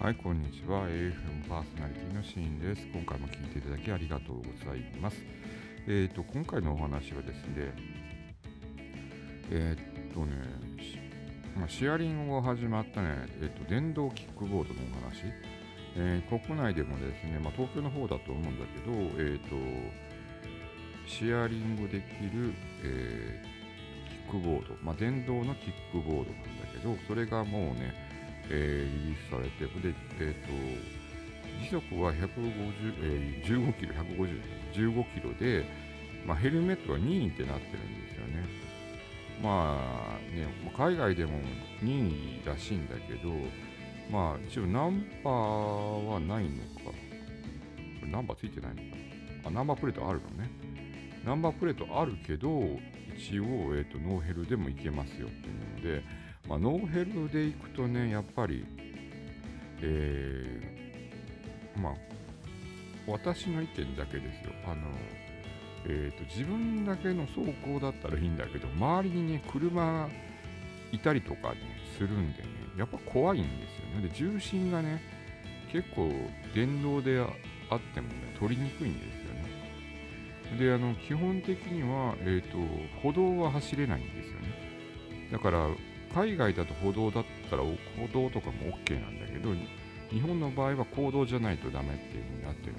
はい、こんにちは。AFM パーソナリティのシーンです。今回も聞いていただきありがとうございます。えっ、ー、と、今回のお話はですね、えっ、ー、とね、ま、シェアリングが始まったね、えっ、ー、と、電動キックボードのお話。え国内でもですね、まあ、東京の方だと思うんだけど、えっ、と、シェアリングできる、えキックボード、まあ、電動のキックボードなんだけど、それがもうね、えー、リリースされて、で、えーと、時速は150、えー、15キロ、150、15キロで、まあ、ヘルメットが2位ってなってるんですよね。まあね、海外でも2位らしいんだけど、まあ一応ナンバーはないのか。これナンバーついてないのか。あ、ナンバープレートあるのね。ナンバープレートあるけど、一応、えーと、ノーヘルでもいけますよっていうので、まあ、ノーヘルでいくとね、やっぱり、えー、まあ、私の意見だけですよ。あの、えーと、自分だけの走行だったらいいんだけど、周りにね、車がいたりとかね、するんでね、やっぱ怖いんですよね。で、重心がね、結構電動であってもね、取りにくいんですよね。で、あの、基本的には、え、ー、と、歩道は走れないんですよね。だから、海外だと歩道だったら歩道とかも OK なんだけど、日本の場合は公道じゃないとダメっていう風になってるん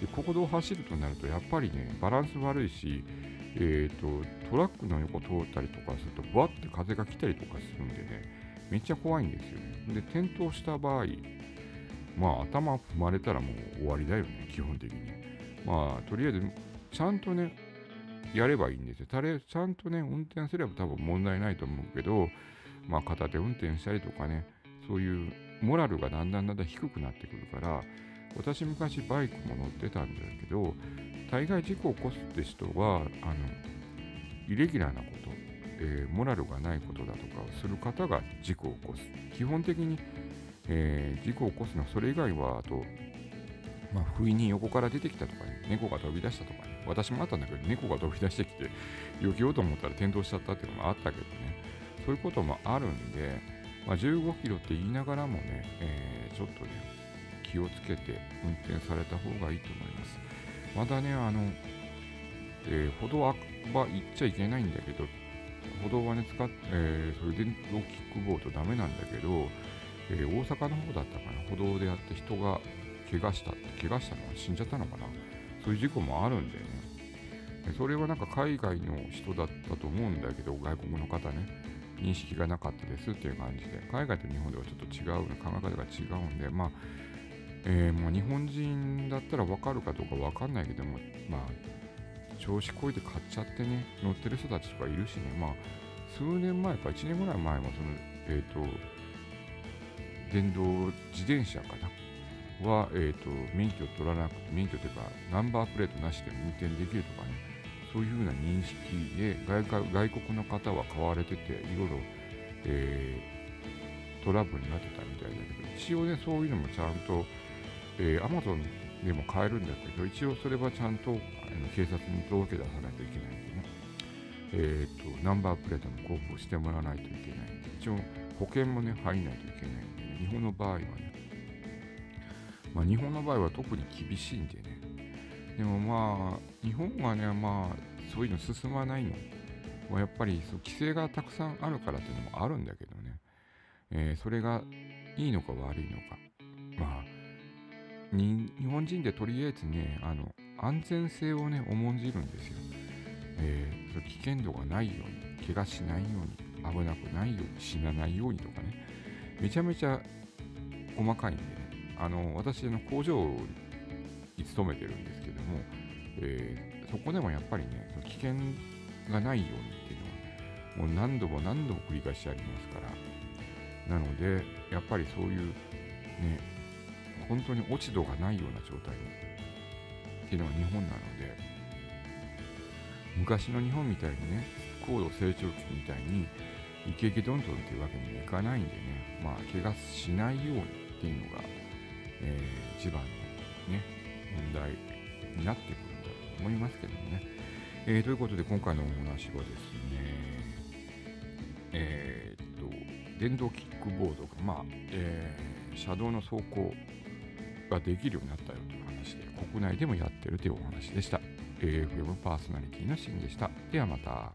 で、で国道を走るとなるとやっぱりね、バランス悪いし、えーと、トラックの横通ったりとかすると、ぶわって風が来たりとかするんでね、めっちゃ怖いんですよね。で、転倒した場合、まあ頭踏まれたらもう終わりだよね、基本的に。まあ、とりあえず、ちゃんとね、やればいいんですよ。たれちゃんとね、運転すれば多分問題ないと思うけど、まあ、片手運転したりとかね、そういうモラルがだんだんだんだん低くなってくるから、私昔バイクも乗ってたんだけど、大概事故を起こすって人は、あの、イレギュラーなこと、えー、モラルがないことだとかをする方が事故を起こす。基本的に、えー、事故を起こすのはそれ以外は、あと、まあ、不意に横から出てきたとかね、猫が飛び出したとかね、私もあったんだけど、猫が飛び出してきて、避けようと思ったら転倒しちゃったっていうのもあったけどね、そういうこともあるんで、まあ、15キロって言いながらもね、えー、ちょっとね、気をつけて運転された方がいいと思います。またね、あの、えー、歩道は行っちゃいけないんだけど、歩道はね、使っえー、それでローキックボードダメなんだけど、えー、大阪の方だったかな、歩道でやって人が怪我したって、怪我したのは死んじゃったのかな？そういう事故もあるんでね。それはなんか海外の人だったと思うんだけど、外国の方ね、認識がなかったですっていう感じで、海外と日本ではちょっと違う、考え方が違うんで、まあ、えー、もう日本人だったら分かるかどうか分かんないけども、まあ、調子こいて買っちゃってね、乗ってる人たちとかいるしね、まあ、数年前か、1年ぐらい前も、その、えっ、ー、と、電動自転車かな、は、えーと、免許取らなくて、免許というか、ナンバープレートなしで運転できるとかね、そういうふうな認識で外外国の方は買われてて、いろいろ、えー、トラブルになってたみたいだけど、一応ね、そういうのもちゃんと、えー、Amazon でも買えるんだけど、一応それはちゃんとあの警察に届け出さないといけないんでね、えーと、ナンバープレートの交付をしてもらわないといけないんで、一応保険もね、入んないといけないんで、ね、日本の場合はね、まあ、日本の場合は特に厳しいんでね。でもまあ、日本はね、まあ、そういうの進まないの。まあ、やっぱりそう規制がたくさんあるからっていうのもあるんだけどね。えー、それがいいのか悪いのか。まあ、日本人でとりあえずね、あの、安全性をね、重んじるんですよ。えー、危険度がないように、怪我しないように、危なくないように、死なないようにとかね。めちゃめちゃ細かいんでね。あの私の工場に勤めてるんですけども、えー、そこでもやっぱりね、危険がないようにっていうのは、もう何度も何度も繰り返しありますから、なので、やっぱりそういうね、本当に落ち度がないような状態っていうのが日本なので、昔の日本みたいにね、高度成長期みたいに、イケイケどんどんっていうわけにはいかないんでね、まあ、怪我しないようにっていうのが、一番のね、問題になってくるんだろう思いますけどもね。えー、ということで今回のお話はですね、えー、っと、電動キックボードが、まあ、えー、車道の走行ができるようになったよという話で、国内でもやってるというお話でした。AFM パーソナリティのシンでした。ではまた。